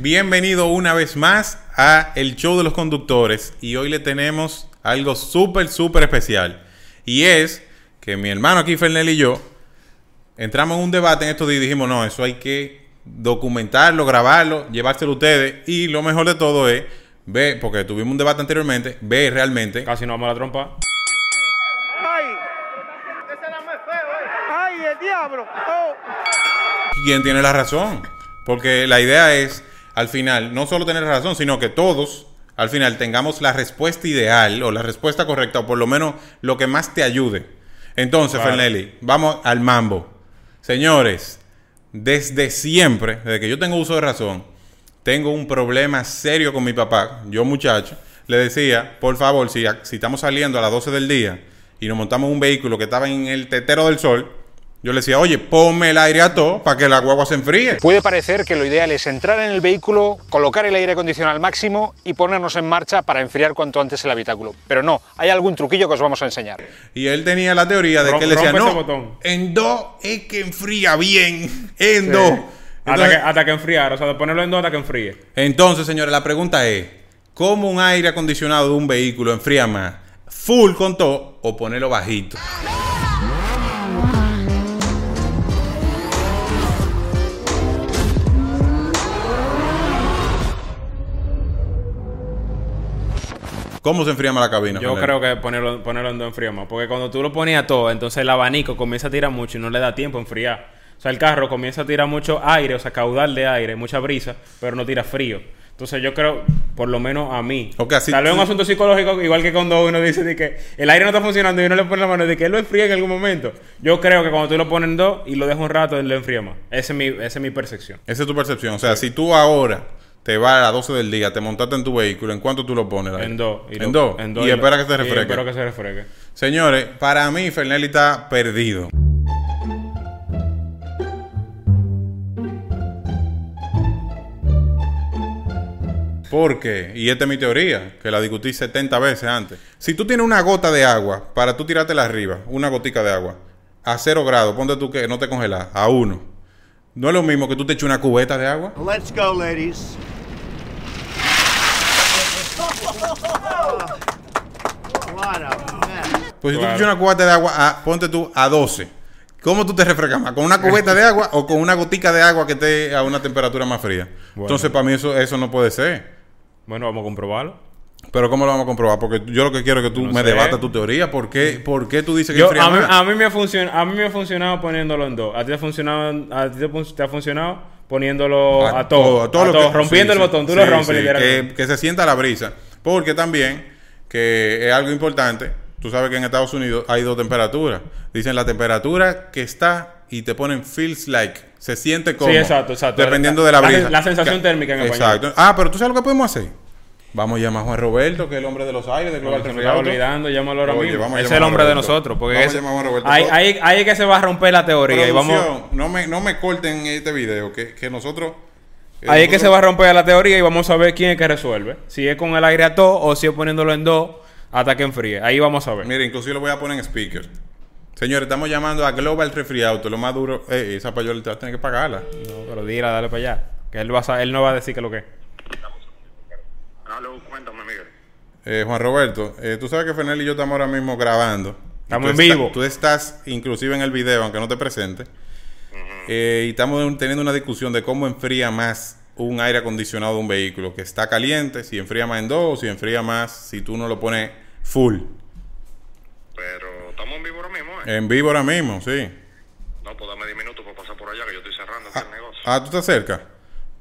Bienvenido una vez más a el show de los conductores y hoy le tenemos algo súper, súper especial. Y es que mi hermano aquí, Fernel y yo, entramos en un debate en estos días y dijimos, no, eso hay que documentarlo, grabarlo, llevárselo a ustedes y lo mejor de todo es ver, porque tuvimos un debate anteriormente, ver realmente Casi nos vamos a la trompa. ¡Ay! ¡Ese era más feo, eh! ¡Ay, el diablo! ¡Oh! quién tiene la razón. Porque la idea es, al final, no solo tener razón, sino que todos, al final, tengamos la respuesta ideal o la respuesta correcta, o por lo menos lo que más te ayude. Entonces, Claro. Fernelli, vamos al mambo. Señores, desde siempre, desde que yo tengo uso de razón, tengo un problema serio con mi papá. Yo, muchacho, le decía, por favor, si, si estamos saliendo a las 12 del día y nos montamos un vehículo que estaba en el tetero del sol, yo le decía, oye, ponme el aire a todo para que la guagua se enfríe. Puede parecer que lo ideal es entrar en el vehículo, colocar el aire acondicionado al máximo y ponernos en marcha para enfriar cuanto antes el habitáculo. Pero no, hay algún truquillo que os vamos a enseñar. Y él tenía la teoría de Rom- que él decía, no, botón". en dos es que enfría bien, en dos. Hasta Entonces, que, hasta que enfriar, o sea, de ponerlo en dos hasta que enfríe. entonces, señores, la pregunta es, ¿cómo un aire acondicionado de un vehículo enfría más? ¿Full con todo o ponerlo bajito? ¿Cómo se enfría más la cabina? Yo creo que ponerlo, ponerlo en dos enfría más. Porque cuando tú lo ponías todo, entonces el abanico comienza a tirar mucho y no le da tiempo a enfriar. O sea, el carro comienza a tirar mucho aire, o sea, caudal de aire, mucha brisa, pero no tira frío. Entonces yo creo, por lo menos a mí, Ok, así tal vez tú- un asunto psicológico, igual que cuando uno dice de que el aire no está funcionando y uno le pone la mano de que él lo enfría en algún momento. Yo creo que cuando tú lo pones en dos y lo dejas un rato, él lo enfría más. Esa es mi, esa es mi percepción. Esa es tu percepción. O sea, si tú ahora te vas a las 12 del día, te montaste en tu vehículo, ¿en cuánto tú lo pones? En dos. ¿En dos? en dos y lo- espera que se y refresque. espero que se refresque. Señores, para mí Fernelli está perdido. ¿Por qué? Y esta es mi teoría, que la discutí 70 veces antes. Si tú tienes una gota de agua, para tú tirártela arriba, una gotica de agua, a cero grados, ponte tú que no te congelas, a uno. No es lo mismo que tú te eches una cubeta de agua. Let's go, ladies. A. Pues si tú Claro. una cubeta de agua, a- ponte tú a 12. ¿Cómo tú te refrescas más? ¿Con una cubeta de agua o con una gotica de agua que esté a una temperatura más fría? Entonces, para mí eso, eso no puede ser. Bueno, vamos a comprobarlo. Pero ¿cómo lo vamos a comprobar? Porque yo lo que quiero es que tú No me sé. debatas tu teoría. ¿Por qué, por qué tú dices que Yo, enfría a, mí, más? a, mí me ha funcionado, a mí me ha funcionado poniéndolo en dos. ¿A ti te ha funcionado, a ti te, ha funcionado poniéndolo a, todo? A todo, lo que- rompiendo sí, el sí, botón. Tú sí, lo rompes literalmente. que, que se sienta la brisa. Porque también, que es algo importante, tú sabes que en Estados Unidos hay dos temperaturas. Dicen la temperatura que está y te ponen feels like. Se siente como. Sí, exacto, exacto. Dependiendo La- de la la- brisa. la sensación Que- térmica en español. Exacto. Ah, pero tú sabes lo que podemos hacer. Vamos a llamar a Juan Roberto, que es el hombre de los aires, de Global Auto. olvidando, llámalo ahora Oye, mismo. a es el a hombre de nosotros. Porque Vamos a ese- llamar a Roberto. ahí, ahí, ahí es que se va a romper la teoría. Y vamos, no, me, no me corten este video, que, que nosotros... que ahí es que se va a romper la teoría y vamos a ver quién es que resuelve. Si es con el aire a todo o si es poniéndolo en dos hasta que enfríe. Ahí vamos a ver. Mira, inclusive lo voy a poner en speaker. Señores, estamos llamando a Global Refri Auto, lo más duro. Eh, esa payola te vas a tener que pagarla. No, pero dile, dale para allá. Que él, va a, él no va a decir que lo que es. Cuéntame, Miguel. Eh, Juan Roberto, eh, tú sabes que Fernel y yo estamos ahora mismo grabando. Estamos en vivo. tú estás inclusive en el video, aunque no te presente. Eh, y estamos teniendo una discusión de cómo enfría más un aire acondicionado de un vehículo. Que está caliente, si enfría más en dos, o si enfría más si tú no lo pones full. Pero estamos en vivo ahora mismo, ¿eh? En vivo ahora mismo, sí. No, pues dame 10 minutos para pasar por allá, que yo estoy cerrando aquí el negocio. Ah, tú estás cerca.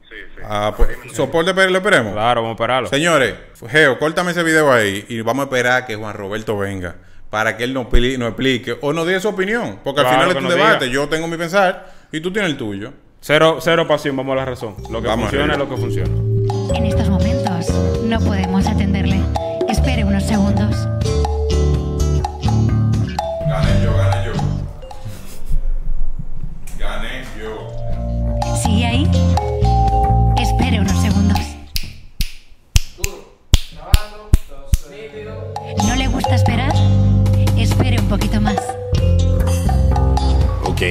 Sí, sí. Ah, pues, soporte, pero lo esperemos. Claro, vamos a esperarlo. Señores, Geo, córtame ese video ahí y vamos a esperar a que Juan Roberto venga para que él nos, pli- nos explique o nos dé su opinión. Porque al final es un debate. diga. Yo tengo mi pensar y tú tienes el tuyo. Cero, cero pasión, vamos a la razón. Lo que Vamos funciona arriba. es lo que funciona. En estos momentos no podemos atenderle. Espere unos segundos. Gané yo, gané yo. Gané yo. ¿Sigue ahí? Espere unos segundos. ¿No le gusta esperar? Espere un poquito más. Ok.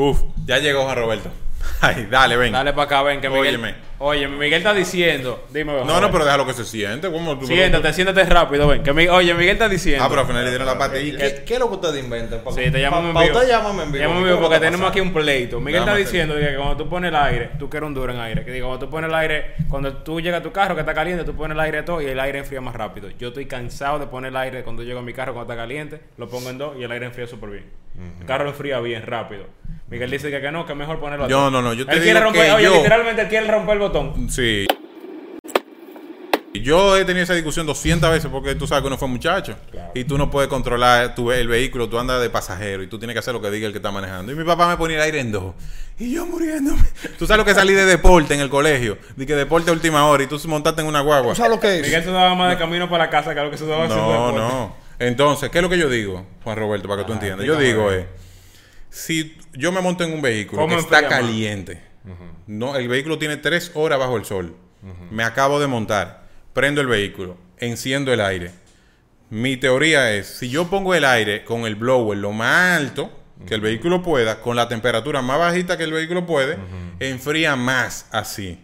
Uf, ya llegó Juan Roberto. Ay, dale, ven. Dale para acá, ven, que Miguel. Óyeme. Oye, Miguel está diciendo. Dime, No, no, pero déjalo que se siente. ¿Cómo tú Siéntate, siéntate rápido, ven. Que mi- Oye, Miguel está diciendo. Ah, pero al final le dieron la patilla. ¿Qué, qué es lo que ustedes inventan? Pa- Sí, te llamamos en pa- pa vivo. usted llámame en vivo. Llámame en ¿Qué vivo porque que tenemos aquí un pleito. Miguel está diciendo que cuando tú pones el aire, tú quieres un duro en aire. Que digo, cuando tú pones el aire, cuando tú llegas a tu carro que está caliente, tú pones el aire a todo y el aire enfría más rápido. Yo estoy cansado de poner el aire cuando llego a mi carro cuando está caliente, lo pongo en dos y el aire enfría súper bien. El carro enfría bien rápido. Miguel dice que, que no, que es mejor ponerlo a Yo no, no, yo te él digo quiere romper, que oye, yo- literalmente él quiere romper el botón. Sí. Yo he tenido esa discusión 200 veces porque tú sabes que uno fue muchacho. Y tú no puedes controlar tu, el vehículo, tú andas de pasajero y tú tienes que hacer lo que diga el que está manejando. Y mi papá me ponía el aire en dos. Y yo muriéndome. Tú sabes lo que salí de deporte en el colegio. De que deporte a última hora y tú montaste en una guagua. ¿Tú sabes lo que es? Miguel sudaba más de camino para la casa que lo que sudaba haciendo No, no. Entonces, ¿qué es lo que yo digo, Juan Roberto, para que tú entiendas? Yo digo es, si yo me monto en un vehículo ¿Cómo que está caliente, no, el vehículo tiene tres horas bajo el sol, me acabo de montar, prendo el vehículo, enciendo el aire. Mi teoría es, si yo pongo el aire con el blower lo más alto que el vehículo pueda, con la temperatura más bajita que el vehículo puede, enfría más así.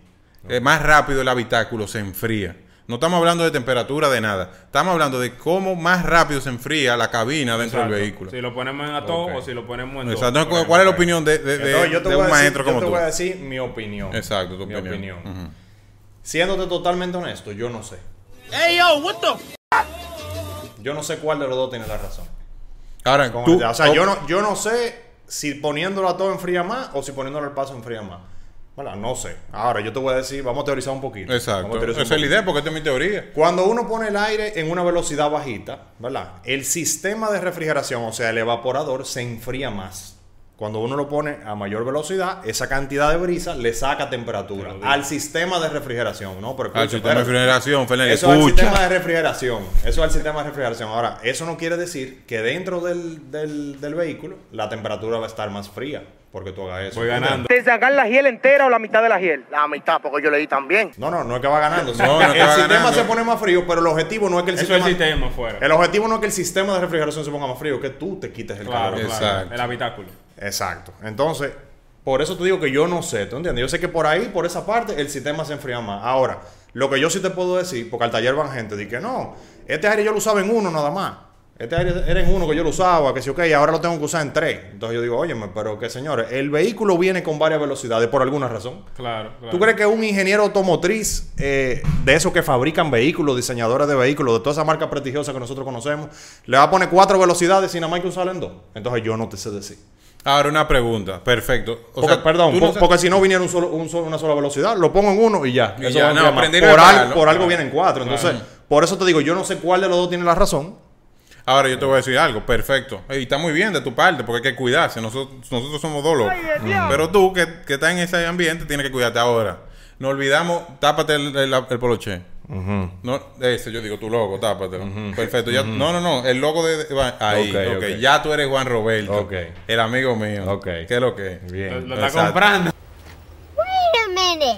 Eh, más rápido el habitáculo se enfría. No estamos hablando de temperatura de nada. Estamos hablando de cómo más rápido se enfría la cabina dentro Exacto. del vehículo. Si lo ponemos en a todo Ok. o si lo ponemos en. Exacto. ¿Cuál es la opinión de, de- de- Entonces, yo te de voy un a decir- maestro yo como te tú? voy a decir mi opinión. Exacto, tu mi opinión. Siéndote totalmente honesto, yo no sé. Yo no sé cuál de los dos tiene la razón. Ahora, Con- tú, o sea, yo no, yo no sé si poniéndolo a todo enfría más o si poniéndolo al paso enfría más. Bueno, no sé. Ahora, yo te voy a decir, vamos a teorizar un poquito. Vamos Exacto. Esa un es la idea porque esta es mi teoría. Cuando uno pone el aire en una velocidad bajita, ¿verdad? El sistema de refrigeración, o sea, el evaporador, se enfría más. Cuando uno lo pone a mayor velocidad, esa cantidad de brisa le saca temperatura al sistema de refrigeración, ¿no? Pero Al sistema de refrigeración, Fernández, Eso es el sistema escucha. de refrigeración. Eso es el sistema de refrigeración. Ahora, eso no quiere decir que dentro del, del- del vehículo la temperatura va a estar más fría porque tú hagas eso. Voy ganando. ¿De sacar la hiel entera o la mitad de la hiel? La mitad, porque yo leí también. No, no, no es que va ganando. No, no el va sistema ganando. se pone más frío, pero el objetivo no es que el Eso es sistema... el sistema fuera. El objetivo no es que el sistema de refrigeración se ponga más frío, que tú te quites el Claro, calor. claro. Exacto. El habitáculo. Exacto. Entonces, por eso te digo que yo no sé, ¿tú entiendes? Yo sé que por ahí, por esa parte, el sistema se enfría más. Ahora, lo que yo sí te puedo decir, porque al taller van gente, di que no, este aire yo lo usaba en uno nada más. Este aire era en uno que yo lo usaba, que sí, ok, ahora lo tengo que usar en tres. Entonces yo digo, óyeme, pero que señores, el vehículo viene con varias velocidades por alguna razón. Claro, claro. ¿Tú crees que un ingeniero automotriz eh, de esos que fabrican vehículos, diseñadores de vehículos, de toda esa marca prestigiosa que nosotros conocemos, le va a poner cuatro velocidades y nada más que usarlo en dos? Entonces yo no te sé decir. Ahora una pregunta. Perfecto. O Porque, sea, perdón, no porque si no viniera un solo, un solo- una sola velocidad, lo pongo en uno y ya. Y Eso ya, no, por, por algo Claro. vienen cuatro. Entonces, por eso te digo, yo no sé cuál de los dos tiene la razón. Ahora yo te voy a decir algo. Perfecto. Y está muy bien de tu parte porque hay que cuidarse. Nosotros, nosotros somos dos locos. Pero tú que, que estás en ese ambiente tienes que cuidarte ahora. No olvidamos, tápate el, el, el poloche. No, ese yo digo tu logo, tápatelo. Perfecto. Ya, No, no, no. El logo de. ahí, Ok, ok. ok. Ya tú eres Juan Roberto. Ok. El amigo mío. Ok. ¿Qué es lo que es? Lo, lo está Exacto.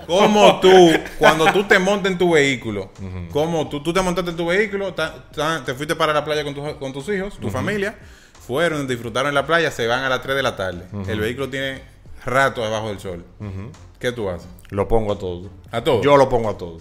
Como tú, cuando tú te montas en tu vehículo, como tú, tú te montaste en tu vehículo, ta- ta- te fuiste para la playa con, tu- con tus hijos, tu familia, fueron, disfrutaron en la playa, se van a las 3 de la tarde. El vehículo tiene rato debajo del sol. ¿Qué tú haces? Lo pongo a todo. ¿A todo? Yo lo pongo a todo.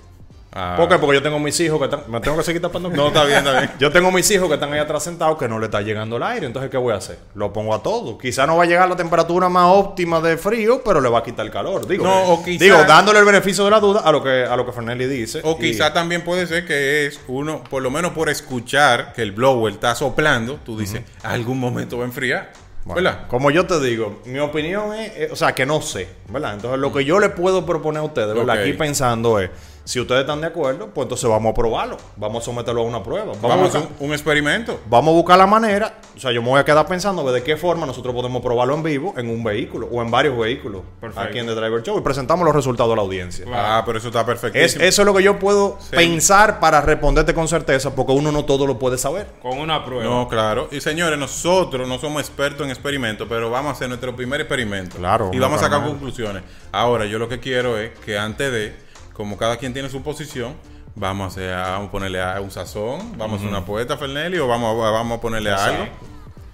Ah. ¿Por qué? Porque yo tengo mis hijos que están. Me tengo que seguir tapando. No, está bien, está bien. Yo tengo mis hijos que están ahí atrás sentados que no le está llegando el aire. Entonces, ¿qué voy a hacer? Lo pongo a todo. Quizá no va a llegar la temperatura más óptima de frío, pero le va a quitar el calor. Digo, No, o quizá- digo dándole el beneficio de la duda a lo que, a lo que Fernelli dice. O Y- quizá también puede ser que es uno, por lo menos por escuchar que el blower está soplando, tú dices, algún momento va a enfriar. Bueno. Como yo te digo, mi opinión es, eh, o sea, que no sé, ¿verdad? Entonces, lo que yo le puedo proponer a ustedes, ¿verdad? Ok. Aquí pensando es, si ustedes están de acuerdo, pues entonces vamos a probarlo, vamos a someterlo a una prueba. Vamos, Vamos, a hacer un, un experimento. vamos a buscar la manera, o sea, yo me voy a quedar pensando de qué forma nosotros podemos probarlo en vivo en un vehículo o en varios vehículos Perfecto. aquí en The Driver Show y presentamos los resultados a la audiencia. Ah, pero eso está perfecto. Es, eso es lo que yo puedo pensar para responderte con certeza, porque uno no todo lo puede saber. Con una prueba. No, claro. Y señores, nosotros no somos expertos en experimentos, pero vamos a hacer nuestro primer experimento. Claro, Y vamos a sacar conclusiones. Ahora, yo lo que quiero es que antes de, como cada quien tiene su posición, vamos a, hacer, vamos a ponerle a un sazón, vamos a hacer una poeta, Fernelli, o vamos a, vamos a ponerle algo.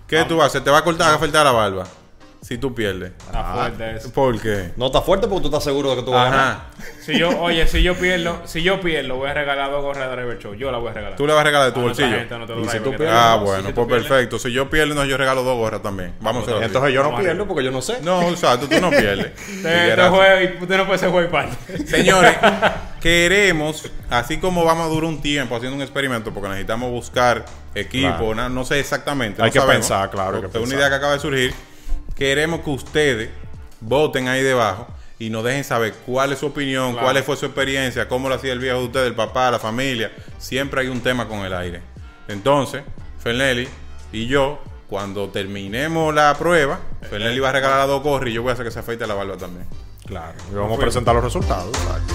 ¿Qué tú vas a hacer? ¿Te va a cortar, a faltar la barba? Si tú pierdes. Está fuerte eso. ¿Por qué? No está fuerte porque tú estás seguro de que tú vas a ganar. Si yo, oye, si yo pierdo, si yo pierdo, voy a regalar dos gorras de Driver Show. Yo la voy a regalar. Tú le vas a regalar de tu A nuestra bolsillo. Y si tú pierdes, trabaja. Ah, bueno, si pues perfecto. Si yo pierdo, no, yo regalo dos gorras también. Vamos a hacer así. Entonces yo no pierdo porque yo no sé. No, exacto, tú no pierdes. Usted no puede ser juego y parte. Señores, queremos, así como vamos a durar un tiempo haciendo un experimento, porque necesitamos buscar equipo, Claro. no sé exactamente. Hay no que sabemos. pensar, claro, hay que Es una pensar. idea que acaba de surgir. Queremos que ustedes voten ahí debajo y nos dejen saber cuál es su opinión, Claro. cuál fue su experiencia, cómo lo hacía el viejo de ustedes, el papá, la familia. Siempre hay un tema con el aire. Entonces, Fernelli y yo, cuando terminemos la prueba, Fernelli va a regalar las dos gorras y yo voy a hacer que se afeite la barba también. Claro. Y vamos a presentar los resultados. exacto.